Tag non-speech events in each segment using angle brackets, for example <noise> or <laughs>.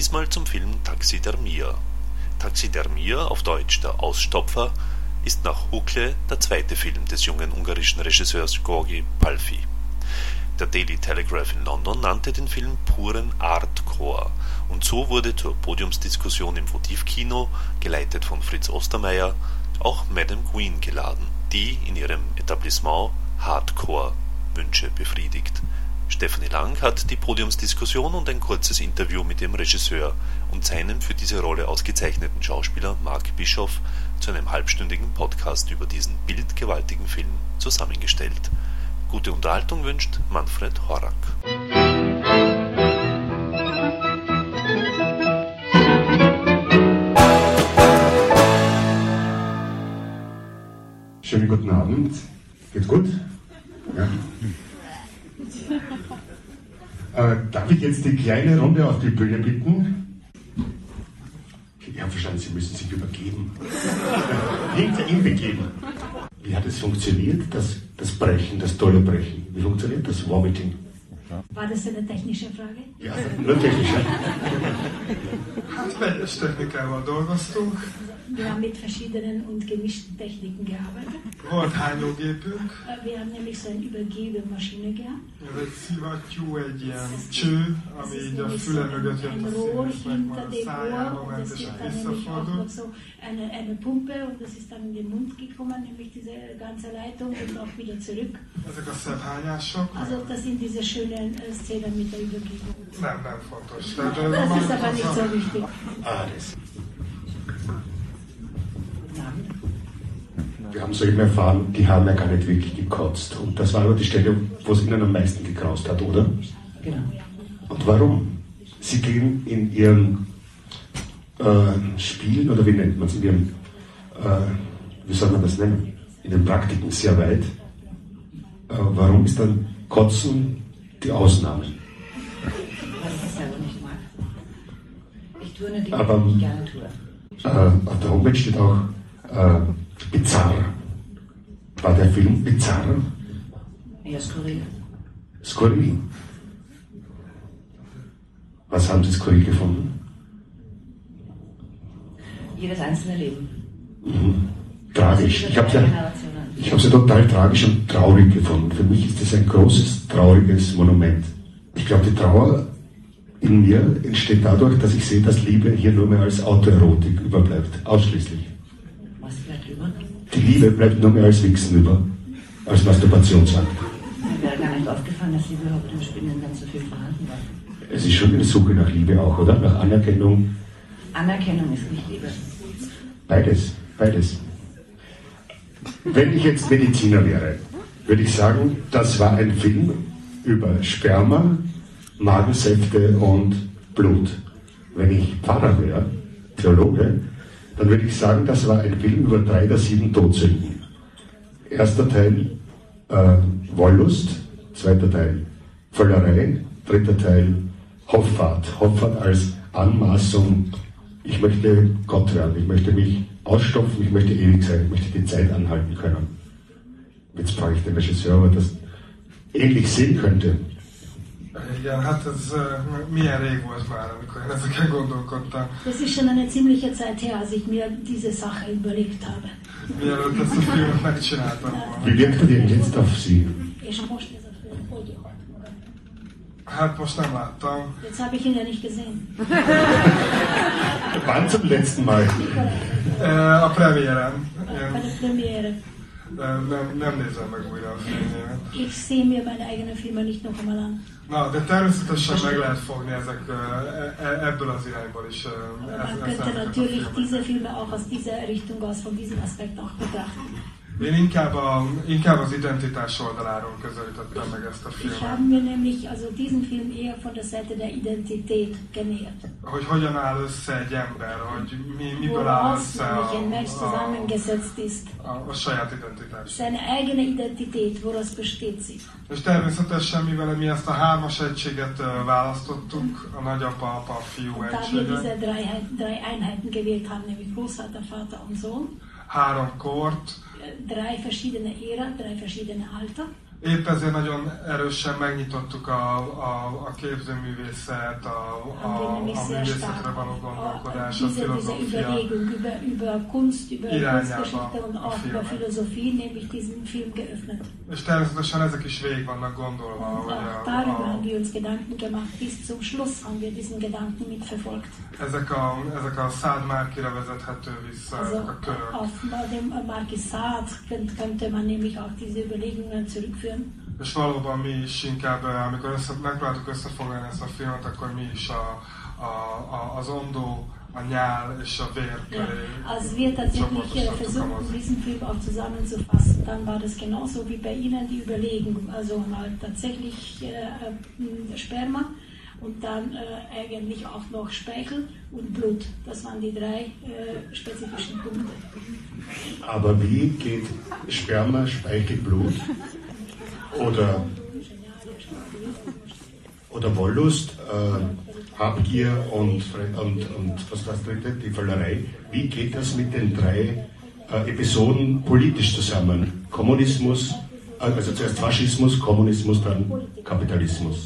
diesmal zum Film Taxidermia. Taxidermia, auf Deutsch der Ausstopfer, ist nach Hukle der zweite Film des jungen ungarischen Regisseurs Gorgi Palfi. Der Daily Telegraph in London nannte den Film puren Artcore und so wurde zur Podiumsdiskussion im Votivkino, geleitet von Fritz Ostermeier, auch Madame Queen geladen, die in ihrem Etablissement Hardcore-Wünsche befriedigt. Stefanie Lang hat die Podiumsdiskussion und ein kurzes Interview mit dem Regisseur und seinem für diese Rolle ausgezeichneten Schauspieler Mark Bischoff zu einem halbstündigen Podcast über diesen bildgewaltigen Film zusammengestellt. Gute Unterhaltung wünscht Manfred Horak. Schönen guten Abend. Geht's gut? Ja. Äh, darf ich jetzt die kleine Runde auf die Bühne bitten? Ich habe verstanden, Sie müssen sich übergeben. <laughs> Hinter ihm begeben. Wie hat es funktioniert, das, das Brechen, das tolle Brechen? Wie funktioniert das Vomiting? War das eine technische Frage? Ja, nur technisch. Ja? <laughs> Hát vegyes technikával dolgoztunk, Wir haben mit verschiedenen und gemischten Techniken gearbeitet. volt hányógépünk, Äh, Wir haben nämlich so eine Übergebemaschine gehabt. ez egy szivattyú, egy ilyen cső, ami ist így a füle ein, mögött jött ein a Rohr színésznek, hinter majd a szájába ment és visszafordult. so eine, eine Pumpe und das ist dann in den Mund gekommen, nämlich diese ganze Leitung und auch wieder zurück. Ezek a. Also das sind diese schönen äh, Szenen mit der Übergebung. Nem, nem fontos. Tehát ez a Das ist aber nicht so wichtig. Alles. Wir haben soeben erfahren, die haben ja gar nicht wirklich gekotzt. Und das war aber die Stelle, wo es ihnen am meisten gekraust hat, oder? Genau. Und warum? Sie gehen in ihren äh, Spielen, oder wie nennt man es, in ihren, äh, wie soll man das nennen, in den Praktiken sehr weit. Äh, warum ist dann Kotzen die Ausnahme? Weil ich selber nicht mag. Ich tue nur Dinge, Aber- die ich gerne tue. Äh, auf der Homepage steht auch äh, bizarr. War der Film bizarr? Eher skurril. Skurril. Was haben Sie skurril gefunden? Jedes einzelne Leben. Tragisch. Ich habe ja, ich habe sie total tragisch und traurig gefunden. Für mich ist das ein großes, trauriges Monument. Ich glaube, die Trauer in mir entsteht dadurch, dass ich sehe, dass Liebe hier nur mehr als Autoerotik überbleibt. Ausschließlich. Die Liebe bleibt nur mehr als Wichsen über. Als Masturbationsakt. Mir wäre gar nicht aufgefallen, dass Liebe überhaupt im Spinnen dann so viel vorhanden war. Es ist schon eine Suche nach Liebe auch, oder? Nach Anerkennung. Anerkennung ist nicht Liebe. Beides, beides. Wenn ich jetzt Mediziner wäre, würde ich sagen, das war ein Film über Sperma, Magensäfte und Blut. Wenn ich Pfarrer wäre, Theologe, dann würde ich sagen, das war ein Film über drei der sieben Todsünden. Erster Teil äh, Wollust, zweiter Teil Völlerei, dritter Teil Hoffart. Hoffart als Anmaßung, ich möchte Gott werden, ich möchte mich ausstopfen, ich möchte ewig sein, ich möchte die Zeit anhalten können. Jetzt frage ich den Regisseur, ob das ähnlich sehen könnte. Igen, hát ez milyen rég volt már, amikor én ezeken gondolkodtam. Das ist schon eine ziemliche Zeit her, als ich mir diese Sache überlegt habe. Mielőtt ezt a filmet megcsináltam volna. Wie wirkt er denn jetzt auf Sie? És most ez a film hogy hat magam? Hát most nem láttam. Jetzt habe ich ihn ja nicht gesehen. Wann zum letzten Mal? A premiéren. Én Bei nem, nem nézem meg újra a filmjémet. Ich sehe mir meine eigenen Filme nicht noch einmal an. Na, de természetesen meg lehet fogni ezek uh, e- ebből az irányból is. Ez, man könnte natürlich diese Filme auch aus dieser Richtung, aus von diesem Aspekt auch betrachten. Én inkább, a, inkább az identitás oldaláról közelítettem meg ezt a Ich filmet. habe mir nämlich also diesen Film eher von der Seite der Identität genähert. Hogy hogyan áll össze egy ember, hogy mi, miből áll össze a, ein Mensch zusammengesetzt ist. a, a saját identitás. Seine eigene Identität, woraus besteht sie? És természetesen, mivel mi ezt a hármas egységet választottuk, a nagyapa, apa, a fiú Und da wir diese egységet, drei, drei Einheiten gewählt haben, nämlich Großvater, Vater und Sohn, három kort, drei verschiedene Ära, drei verschiedene Alter, Épp ezért nagyon erősen megnyitottuk a, a, a képzőművészet, a, a, a művészetre való äh, gondolkodás, a diese, diese filozófia. Über, über Kunst, über Irányába und a auch über. Philosophie, nämlich diesen Film geöffnet. És természetesen ezek is végig vannak gondolva, hogy a, darüber a, haben wir uns Gedanken gemacht. Bis zum Schluss haben wir diesen Gedanken mitverfolgt. ezek, a, ezek a szád márkira vezethető vissza, Also ezek a körök. auf dem Marquisat könnte könnte man nämlich auch diese Überlegungen zurückführen. És valóban mi is inkább, eh, amikor össze, megpróbáltuk összefoglalni ezt a filmet, akkor mi is a, a, a, az ondó, a nyál és a vér Ja, köré als wir tatsächlich äh, mozit. diesen Film auch zusammenzufassen, dann war das genauso wie bei Ihnen die Überlegung. Also mal tatsächlich äh, Sperma und dann äh, eigentlich auch noch Speichel und Blut. Das waren die drei äh, spezifischen Punkte. Aber wie geht Sperma, Speichel, Blut oder, oder Wollust, äh, Habgier und, und, und was das dritte, die Völlerei, wie geht das mit den drei äh, Episoden politisch zusammen? Kommunismus, also zuerst Faschismus, Kommunismus, dann Kapitalismus.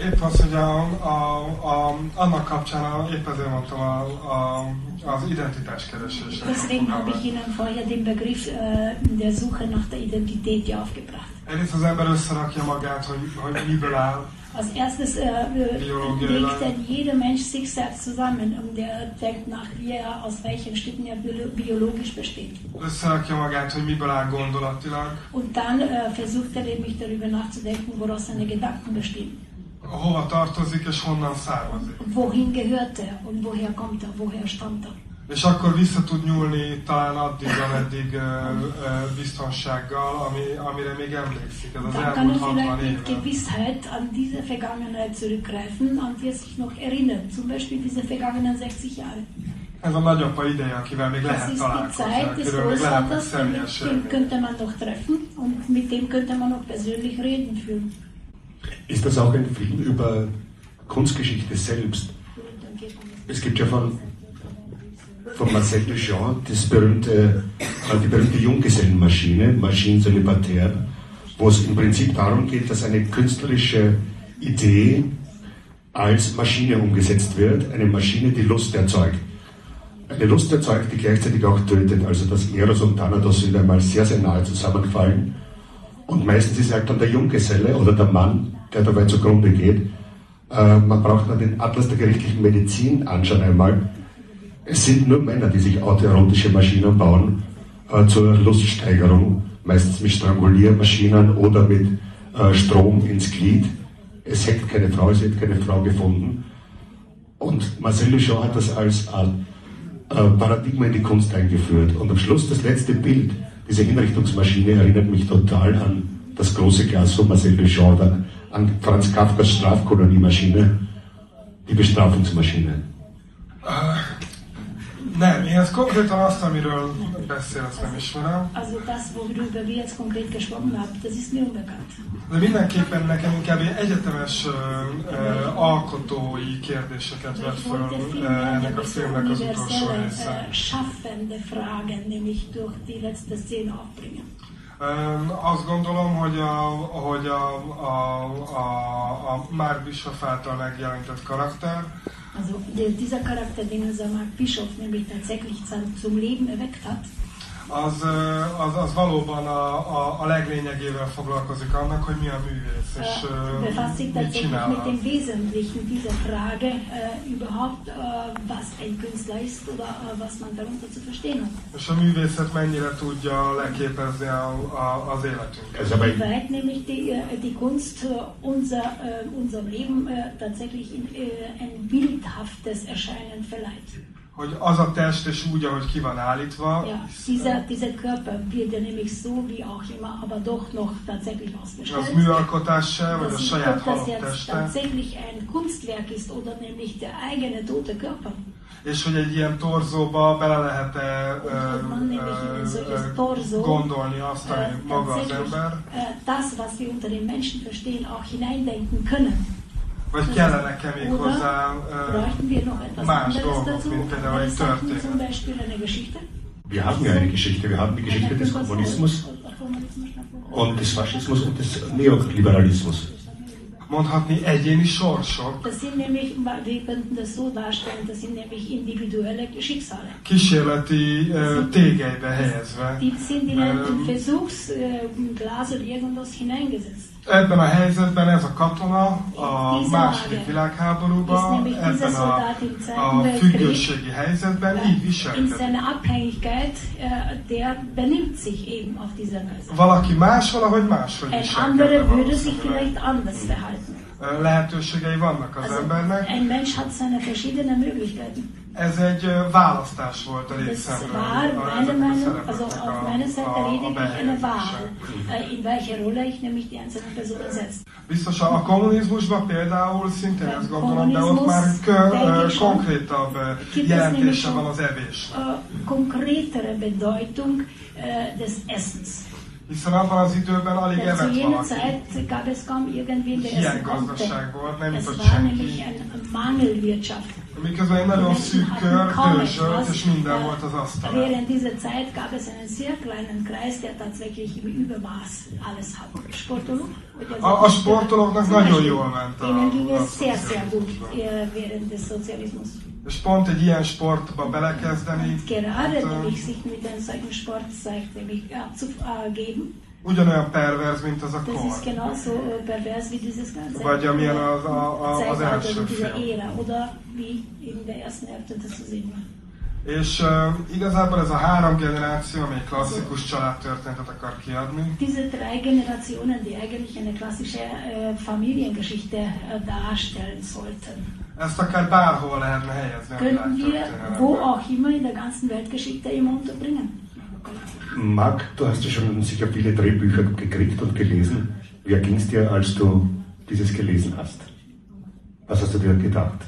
Épp az, hogy a, a, a, annak kapcsán, a, épp ezért mondtam a, a, az identitáskeresés. Deswegen habe ich Ihnen vorher den Begriff äh, der Suche nach der Identität aufgebracht. Egyrészt az ember összerakja magát, hogy, hogy miből áll, Als erstes äh, äh, legt ja. dann jeder Mensch sich selbst zusammen und der denkt nach, wie er aus welchen Stücken er biolo- biologisch besteht. összerakja magát, hogy miből áll gondolatilag, Und dann äh, versucht er nämlich darüber nachzudenken, woraus seine Gedanken bestehen. hova tartozik és honnan származik. Wohin gehört er und woher kommt er, woher stammt er. És akkor vissza tud nyúlni talán addig, ameddig ö, biztonsággal, ami, amire még emlékszik. Ez az Dann elmúlt er 60 vielleicht mit. Gewissheit an diese Vergangenheit zurückgreifen, an die er sich noch erinnert. Zum Beispiel diese vergangenen 60 Jahre. Ez a nagyapa ideje, akivel még Das lehet ist die találkozni, akiről még lehetnek személyes könnte man noch treffen und mit dem könnte man noch persönlich reden führen. Ist das auch ein Film über Kunstgeschichte selbst? Es gibt ja von Marcel Duchamp das berühmte, äh, die berühmte Junggesellenmaschine, Machine Célibataire, wo es im Prinzip darum geht, dass eine künstlerische Idee als Maschine umgesetzt wird, eine Maschine, die Lust erzeugt. Eine Lust erzeugt, die gleichzeitig auch tötet, also dass Eros und Thanatos wieder einmal sehr, sehr nahe zusammenfallen. Und meistens ist halt dann der Junggeselle oder der Mann, der dabei zugrunde geht. Äh, man braucht nur den Atlas der gerichtlichen Medizin anschauen einmal. Es sind nur Männer, die sich autoerotische Maschinen bauen äh, zur Luststeigerung, meistens mit Stranguliermaschinen oder mit äh, Strom ins Glied. Es hätte keine Frau, es hätte keine Frau gefunden. Und Marcel Duchamp hat das als äh, äh, Paradigma in die Kunst eingeführt. Und am Schluss das letzte Bild, diese Hinrichtungsmaschine, erinnert mich total an das große Glas von Marcel Duchamp, an Franz Kafkas Strafkoloniemaschine, die Bestrafungsmaschine. Nem, én ezt konkrétan azt, amiről beszél, azt nem ismerem. Also das, worüber wir jetzt konkret gesprochen haben, das ist mir unbekannt. De mindenképpen nekem inkább ilyen egyetemes alkotói kérdéseket vet Ich föl vielmehr ennek a filmnek az utolsó része. schaffende Fragen, nämlich durch die letzte Szene aufbringen. Azt gondolom, hogy a, hogy a, a, a, a Mark Bischoff által megjelentett karakter, Also dieser Charakter, den unser Mark Bischof nämlich tatsächlich zum Leben erweckt hat, az, az, az valóban a, a, a leglényegével foglalkozik annak, hogy mi a művész, és ö, befasst sich mit tatsächlich mit dem Wesentlichen dieser Frage äh, überhaupt, äh, was ein Künstler ist oder äh, was man darunter zu verstehen hat. És a művészet mennyire tudja leképezni a, a, az életünket. Aber Wie weit nämlich die, die Kunst unser, äh, unserem Leben äh, tatsächlich in, äh, ein bildhaftes Erscheinen verleiht. Hogy az a test és úgy, ahogy ki van állítva, Ja, dieser, dieser Körper wird ja nämlich so wie auch immer, aber doch noch tatsächlich az ausgestellt. műalkotása, vagy a saját halott teste, tatsächlich ein Kunstwerk ist oder nämlich der eigene tote Körper. és hogy egy ilyen torzóba bele solches ö, Torso gondolni azt, ami maga az ember, das, was wir unter den Menschen verstehen, auch hineindenken können. Vagy kellene-e még hozzá ö, Bräuchten wir noch etwas más anderes dolgok, mint például egy történet. Beispiel eine Geschichte? wir haben ja eine Geschichte. Wir haben die Geschichte des Kommunismus, und des Faschismus und des Neoliberalismus. Mondhatni egyéni sorsok, Das sind nämlich, wir könnten das so darstellen, das sind nämlich individuelle Schicksale. kísérleti ö, tégelybe helyezve. Die sind in ein. Versuchsglas oder irgendwas hineingesetzt. Ebben a helyzetben ez a katona a második világháborúban, ebben a, a függőségi helyzetben így viselkedik. Valaki más valahogy máshogy viselkedik. Lehetőségei vannak az embernek. Ein Mensch hat seine verschiedene Möglichkeiten. Ez egy választás volt a Részemről. Das war meine Meinung, also aus meiner Seite lediglich eine Wahl, in welcher Rolle ich nämlich die einzelne Person ersetzt. Biztos a kommunizmusban például szintén ezt gondolom, de ott már kö, konkrétabb jelentése van az evésnek. Konkrétere Bedeutung des Essens. Hiszen abban az időben alig evett valaki. Ilyen gazdaság volt, nem jutott senki. Es war nämlich eine Mangelwirtschaft. Miközben nagyon Menschen szűk kör etwas. és minden volt az asztalon. Während dieser Zeit gab es einen sehr kleinen Kreis, der tatsächlich im Übermaß alles hatte. Sportolog? A- a sportolóknak Zum nagyon Beispiel, jól ment a- Denen ging es sehr, sehr gut äh, während des Sozialismus. És pont egy ilyen sportba belekezdeni, Gerade nämlich sich mit einem solchen Sport zeigt, nämlich abzugeben, ugyanolyan perverz, mint az a das kor. ist genauso äh, pervers wie dieses ganze Vagy amilyen az, a, a, az Zeitalter, első film. Oder wie in der ersten Hälfte das zu sehen war. És uh, igazából ez a három generáció, ami egy klasszikus családtörténetet akar kiadni, Diese drei Generationen, die eigentlich eine klassische äh, Familiengeschichte äh, darstellen sollten, ezt akár bárhol lehetne helyezni a könnten wir wo auch immer in der ganzen Weltgeschichte immer unterbringen. Marc, du hast ja schon sicher viele Drehbücher gekriegt und gelesen. Wie ging es dir, als du dieses gelesen hast? Was hast du dir gedacht?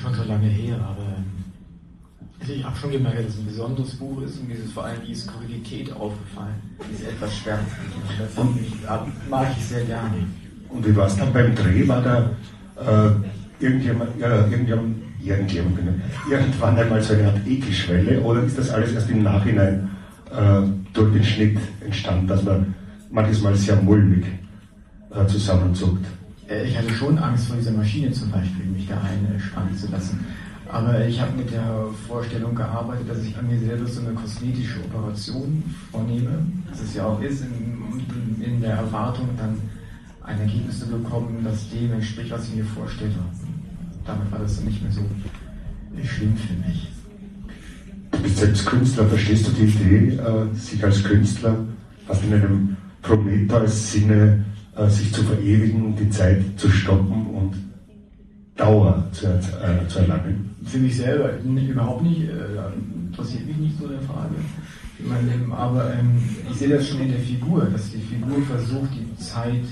Schon so lange her, aber also ich habe schon gemerkt, dass es ein besonderes Buch ist und mir ist vor allem die Skurrilität aufgefallen. Die ist etwas schwärzlich. Und das ich, ab- mag ich sehr gerne. Und wie war es dann beim Dreh? War da äh, irgendjemand, ja, irgendjemand, irgendjemand, genau, irgendwann einmal so eine Art Ekelschwelle oder ist das alles erst im Nachhinein äh, durch den Schnitt entstanden, dass man manches Mal sehr mulmig äh, zusammenzuckt? Äh, Ich hatte schon Angst vor dieser Maschine zum Beispiel, mich da einspannen zu lassen. Aber ich habe mit der Vorstellung gearbeitet, dass ich an mir selber so eine kosmetische Operation vornehme, dass es ja auch ist, in, in der Erwartung dann ein Ergebnis zu bekommen, das dem entspricht, was ich mir vorstelle. Damit war das dann nicht mehr so schlimm für mich. Du bist selbst Künstler, verstehst du die Idee, äh, sich als Künstler fast in einem Prometheus-Sinne äh, sich zu verewigen, die Zeit zu stoppen und Dauer zu, äh, zu erlangen? Für mich selber überhaupt nicht, äh, interessiert mich nicht so eine Frage. in meinem Leben, aber ähm, ich sehe das schon in der Figur, dass die Figur versucht, die Zeit,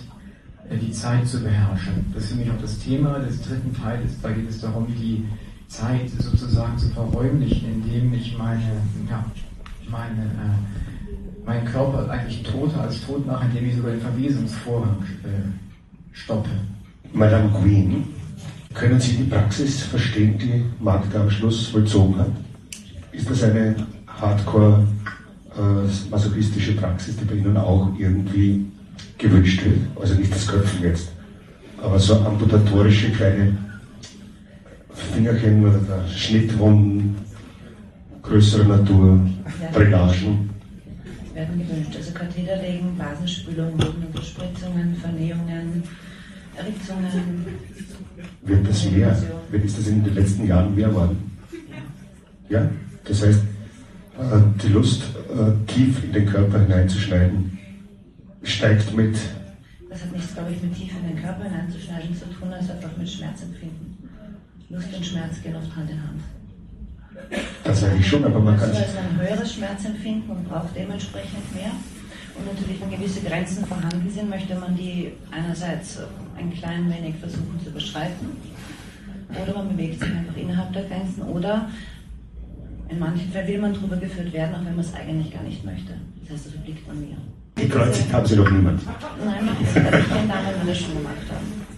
äh, die Zeit zu beherrschen. Das ist für mich auch das Thema des dritten Teils. Da geht es darum, die Zeit sozusagen zu verräumlichen, indem ich meine, ja, meine, äh, meinen Körper eigentlich toter als tot mache, indem ich sogar den Verwesungsvorgang äh, stoppe. Madame Queen, können Sie die Praxis verstehen, die Magda am Schluss vollzogen hat? Ist das eine hardcore äh, masochistische Praxis, die bei Ihnen auch irgendwie gewünscht wird? Also nicht das Köpfen jetzt, aber so amputatorische kleine Fingerchen oder der Schnittwunden größerer Natur, Drainagen. werden gewünscht. Also Katheter legen, Blasenspülung, Bodenunterspritzungen, Vernähungen, Ritzungen. Wird das mehr? Wird ist das in den letzten Jahren mehr worden? Ja, das heißt, äh, die Lust, äh, tief in den Körper hineinzuschneiden, steigt mit. Das hat nichts, glaube ich, mit tief in den Körper hineinzuschneiden zu tun, als einfach mit Schmerzempfinden. Lust und Schmerz gehen oft Hand in Hand. Das eigentlich schon, aber man kann Also ein höheres Schmerzempfinden und braucht dementsprechend mehr. Und natürlich, wenn gewisse Grenzen vorhanden sind, möchte man die einerseits ein klein wenig versuchen zu überschreiten. Oder man bewegt sich einfach innerhalb der Grenzen. Oder in manchen Fällen will man drüber geführt werden, auch wenn man es eigentlich gar nicht möchte. Das heißt, das obliegt an mir. Gekreuzigt haben Sie noch niemand. Nein, Sie aber ich kenne Damen, das schon gemacht haben.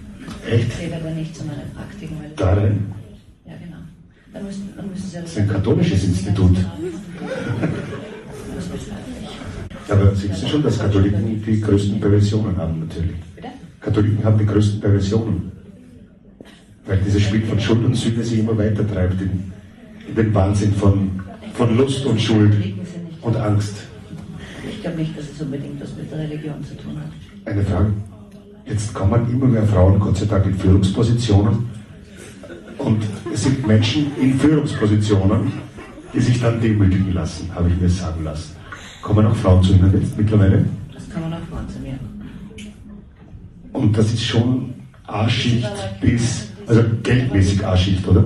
Echt? Zählt aber nicht zu meinen Praktiken. Weil Da rein? Ja, genau. Dann müssen, dann müssen Sie Das ist ein katholisches Institut. Das. <laughs> Aber Sie wissen schon, dass Katholiken die größten Perversionen haben, natürlich. Bitte? Katholiken haben die größten Perversionen. Weil dieses Spiel von Schuld und Sühne sich immer weiter treibt in, in den Wahnsinn von, von Lust und Schuld und Angst. Ich glaube nicht, dass es unbedingt was mit der Religion zu tun hat. Eine Frage. Jetzt kommen immer mehr Frauen, Gott sei Dank, in Führungspositionen. Und es sind Menschen in Führungspositionen, die sich dann demütigen lassen, habe ich mir sagen lassen. Kommen auch Frauen zu Ihnen jetzt mittlerweile? Das kann man auch Frauen zu mir. Und das ist schon A-Schicht bis, also geldmäßig A-Schicht, oder?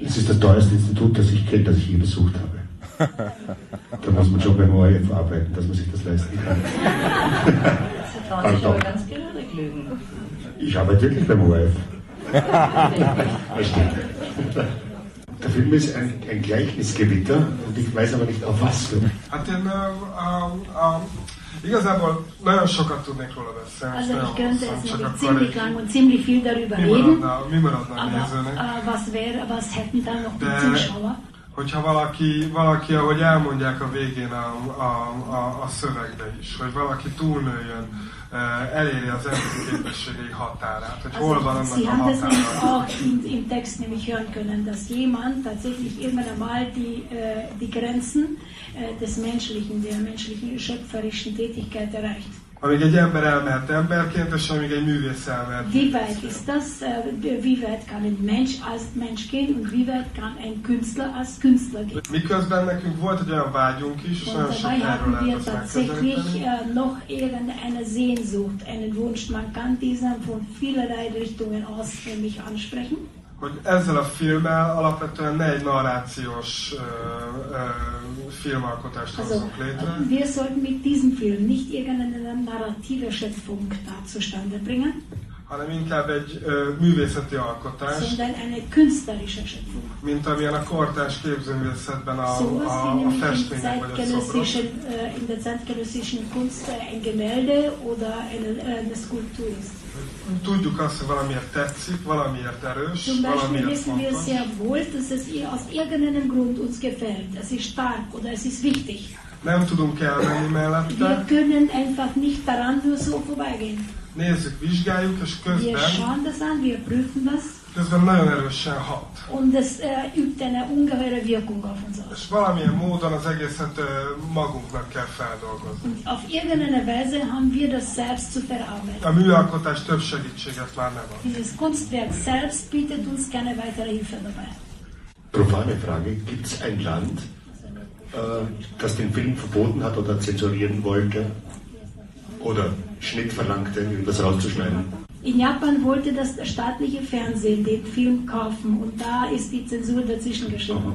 Das ist das teuerste Institut, das ich kenne, das ich je besucht habe. <laughs> Da muss man schon beim ORF arbeiten, dass man sich das leisten kann. <laughs> Trauen sich aber ganz gehörig lügen. Ich arbeite wirklich beim ORF. Der Film ist ein, ein Gleichnisgewitter und ich weiß aber nicht auf was. Hát én uh, uh, uh, igazából nagyon sokat tudnék róla beszélni, Also ich könnte csak noch ziemlich lang und ziemlich viel darüber mi reden. maradna, mi maradna a Aber nézőnek. äh, was wäre, was hätten dann noch die Zuschauer? Hogyha valaki, valaki, ahogy elmondják a végén a, a, a, a szövegbe is, hogy valaki túlnőjön, eléri az emberi képességei határát, hogy hol van annak Sie a haben das nämlich határa. auch im, im Text nämlich hören können, dass jemand tatsächlich irgendwann einmal die, die Grenzen des Menschlichen, der menschlichen schöpferischen Tätigkeit erreicht. Amíg egy ember elmehet emberként, és amíg egy művész elmehet. Wie weit ist das? Äh, wie weit kann ein Mensch als Mensch gehen und wie weit kann ein Künstler als Künstler gehen? Miközben nekünk volt egy olyan vágyunk is, és nagyon sok erről wir lehet ezt tatsächlich äh, noch irgendeine Sehnsucht, einen Wunsch. Man kann diesen von vielerlei Richtungen aus nämlich ansprechen. hogy ezzel a filmmel alapvetően ne egy narrációs ö, ö, filmalkotást Also, létre, wir sollten mit diesem Film nicht irgendeine narrative Schöpfung da zustande bringen, hanem inkább egy ö, művészeti alkotás, sondern eine künstlerische Schöpfung. mint amilyen a kortárs képzőművészetben a, So a, wie a festmények vagy a szobrok. äh, in der zeitgenössischen Kunst äh, ein Gemälde oder eine, äh, eine Skulptur ist. Tudjuk azt, hogy valamiért tetszik, valamiért erős, Zum Beispiel valamiért wissen wir sehr wohl, dass es aus irgendeinem Grund uns gefällt. Es ist stark oder es ist wichtig. nem tudunk elmenni Wir mellette, können einfach nicht daran nur so vorbeigehen. nézzük, vizsgáljuk, és Wir közben, schauen das an, wir prüfen das közben nagyon erősen hat. und es äh, übt eine ungeheure Wirkung auf uns aus. És valamilyen módon az egészet ö, magunknak kell feldolgozni. Und auf irgendeine Weise haben wir das selbst zu verarbeiten. A műalkotás több segítséget már nem ad. Dieses Kunstwerk selbst bietet uns keine weitere Hilfe dabei. Profane Frage: Gibt es ein Land, äh, das den Film verboten hat oder zensurieren wollte oder Schnitt verlangte, um das rauszuschneiden? In Japan wollte das staatliche Fernsehen den Film kaufen und da ist die Zensur dazwischen geschrieben.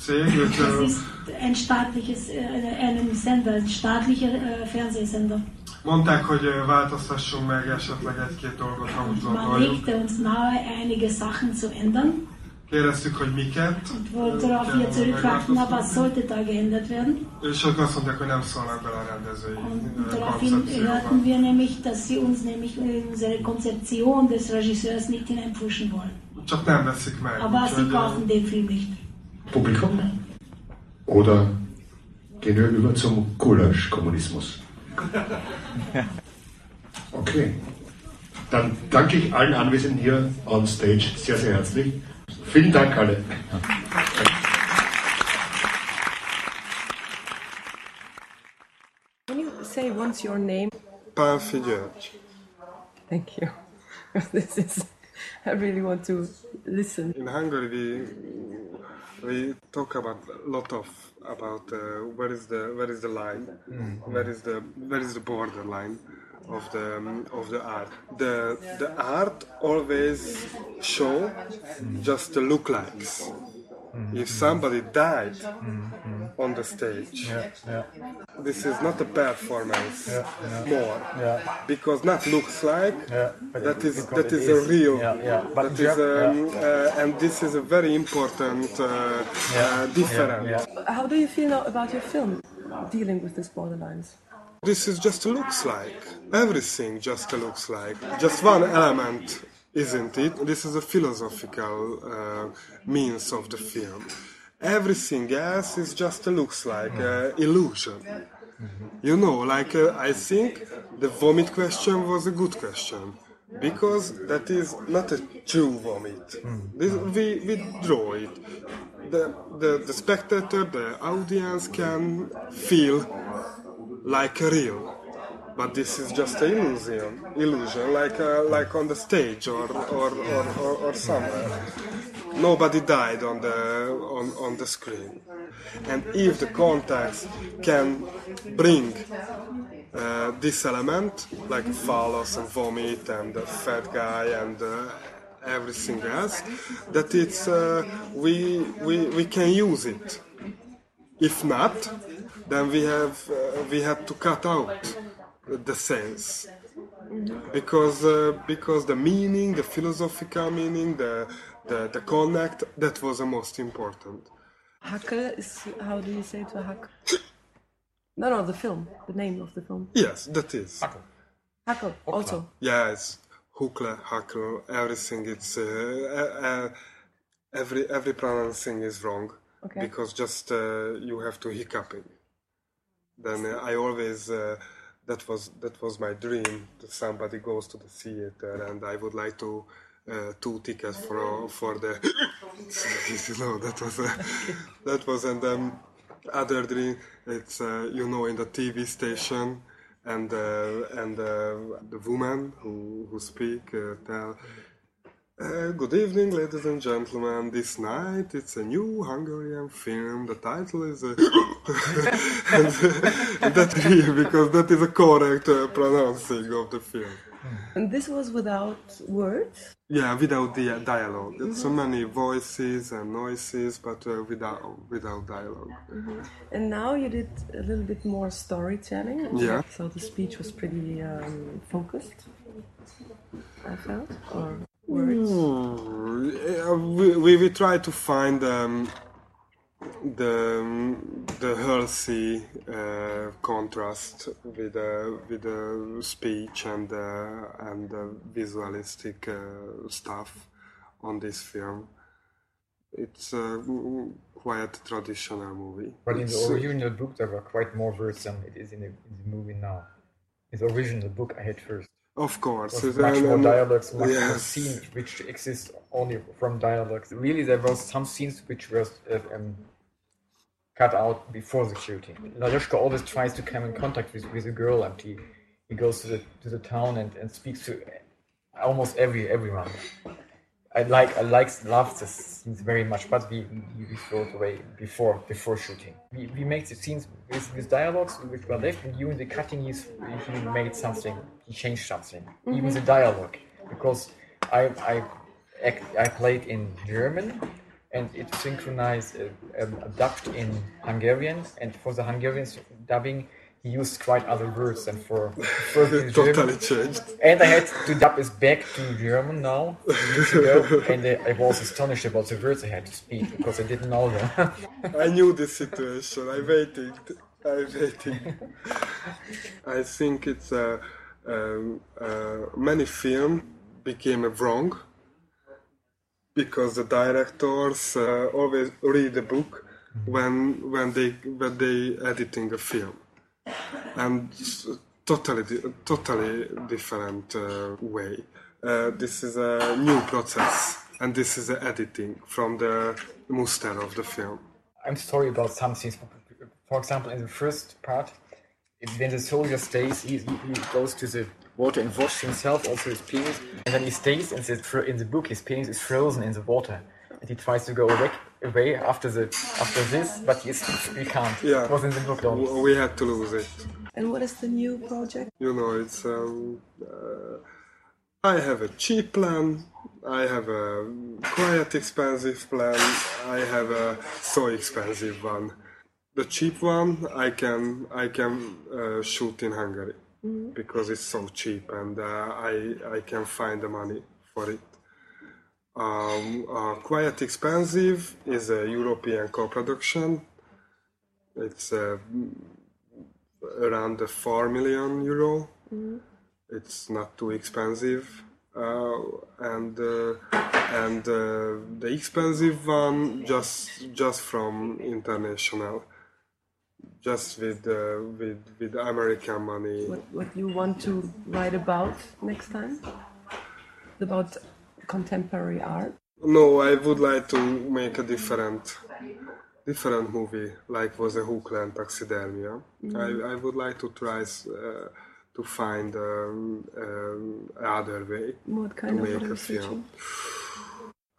Cég, ők Das ist ein staatliches, äh, ein Sender, ein staatlicher äh, Fernsehsender. mondták, hogy változtassunk meg esetleg egy-két dolgot, ha úgy Man gondoljuk. legte uns nahe, einige Sachen zu ändern Kérdeztük, hogy miket, und wollten darauf wir zurückfragten, na, was sollte da geändert werden? és ők azt mondták, hogy nem szólnak bele a rendezői Und ö, daraufhin koncepcióba. hörten wir nämlich, dass sie uns nämlich in unsere Konzeption des Regisseurs nicht hineinpushen wollen. Csak nem veszik meg. Aber sie kaufen den Film nicht. Publikum? Oder gehen wir über zum Gulasch-Kommunismus? <laughs> Okay. Dann danke ich allen Anwesenden hier on stage sehr, sehr herzlich. Vielen Dank alle. Can you say once your name? Pálfi György. Thank you. <laughs> this is, I really want to listen. In Hungary, we we talk about a lot of about uh, where is the where is the line, where is the where is the border line of the um, of the art. The the art always show just the look likes. If somebody died on the stage, this is not a performance more. Because not looks like that is that is a real that is um, uh, and this is a very important uh, uh, difference. How do you feel now about your film dealing with these borderlines? This is just looks like everything just looks like just one element isn't it this is a philosophical uh, means of the film everything else is just looks like uh, illusion. You know, like uh, I think the vomit question was a good question because that is not a true vomit. This, we, we draw it. The, the, the spectator, the audience can feel like real. But this is just an illusion, illusion, like uh, like on the stage or or, or, or, or somewhere. Nobody died on the on, on the screen, and if the context can bring uh, this element, like phallus and vomit and the fat guy and uh, everything else, that it's uh, we, we we can use it. If not, then we have uh, we had to cut out the sense because uh, because the meaning, the philosophical meaning, the, the the connect that was the most important. Hacke is how do you say to hack? No, no, the film, the name of the film. Yes, that is. Hackel, also. Yes, Hukle, Hakel, everything. It's uh, uh, uh, every every pronouncing is wrong Okay. because just uh, you have to hiccup it. Then uh, I always uh, that was that was my dream that somebody goes to the theater and I would like to uh, two tickets for for the <laughs> you know that was a, that was and then other dream it's uh, you know in the TV station and uh, and uh, the woman who who speak uh, tell uh, good evening, ladies and gentlemen. This night it's a new Hungarian film. The title is. Uh, and, <laughs> and that really, because that is a correct uh, pronouncing of the film. And this was without words? Yeah, without the dialogue. It's so many voices and noises, but uh, without without dialogue. And now you did a little bit more storytelling. Yeah. So the speech was pretty um, focused, I felt, or words. Hmm, we, we, we try to find um, the the healthy uh, contrast with the with the speech and the and the visualistic uh, stuff on this film. It's a quite traditional movie. But in It's, the uh, original book, there were quite more words than it is in the, in the movie now. In the original book, I had first. Of course, was much more dialogues, much more scenes which exist only from dialogues. Really, there was some scenes which were uh, um, cut out before the shooting. Ladushka always tries to come in contact with, with a girl, and he, he goes to the to the town and, and speaks to almost every everyone. I like I like love the scenes very much, but we, we, throw it away before before shooting. We, we make the scenes with, with dialogues which were left, and during the cutting he's, he made something, he changed something, even the dialogue, because I I act, I played in German, and it synchronized uh, um, dubbed in Hungarian, and for the Hungarian dubbing. He used quite other words than for, the <laughs> German. totally changed. And I had to dub it back to German now, ago, <laughs> and uh, I was astonished about the words I had to speak because I didn't know them. <laughs> I knew this situation. I waited. I waited. I think it's uh, um, uh, many film became a wrong because the directors uh, always read the book when when they when they editing a film, and totally totally different uh, way. Uh, this is a new process, and this is the editing from the muster of the film. I'm sorry about some things. For example, in the first part, when the soldier stays, he, he goes to the water and washes himself, also his penis, and then he stays. And in the book, his penis is frozen in the water, he tries to go away, away after the after this, but he, he can't. Yeah. It was in the book. We had to lose it. And what is the new project? You know, it's. Um, uh, I have a cheap plan. I have a quite expensive plan. I have a so expensive one. The cheap one I can I can uh, shoot in Hungary because it's so cheap and uh, I I can find the money for it. Um, uh, quite expensive is a European co-production. It's uh, around the 4 million euro. It's not too expensive. uh, and uh, and uh, the expensive one just just from international, just with uh, with with American money. What, what you want to write about next time? About contemporary art? No, I would like to make a different different movie, like was a Hookland Taxidermia. I, I would like to try uh, to find um, um, another way What to kind of make a film.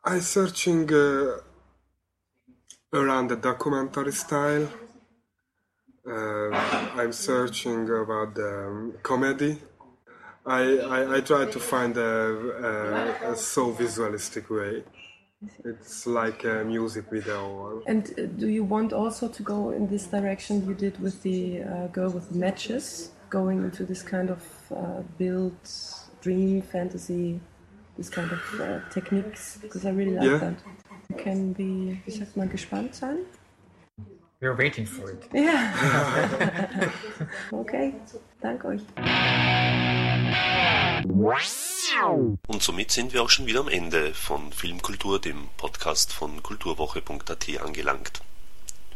I'm searching uh, around the documentary style. Uh, I'm searching about the um, comedy. I, I, I try to find a, a, a so visualistic way. It's like a music video. Or, And uh, do you want also to go in this direction you did with the uh, girl with the matches, going into this kind of uh, build, dream, fantasy, this kind of uh, techniques? Because I really like Yeah. that. You can be, wie sagt man, gespannt sein? We're waiting for it. Ja. <laughs> <laughs> okay, danke euch. Und somit sind wir auch schon wieder am Ende von Filmkultur, dem Podcast von kulturwoche.at angelangt.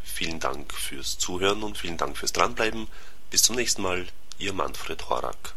Vielen Dank fürs Zuhören und vielen Dank fürs Dranbleiben. Bis zum nächsten Mal, Ihr Manfred Horak.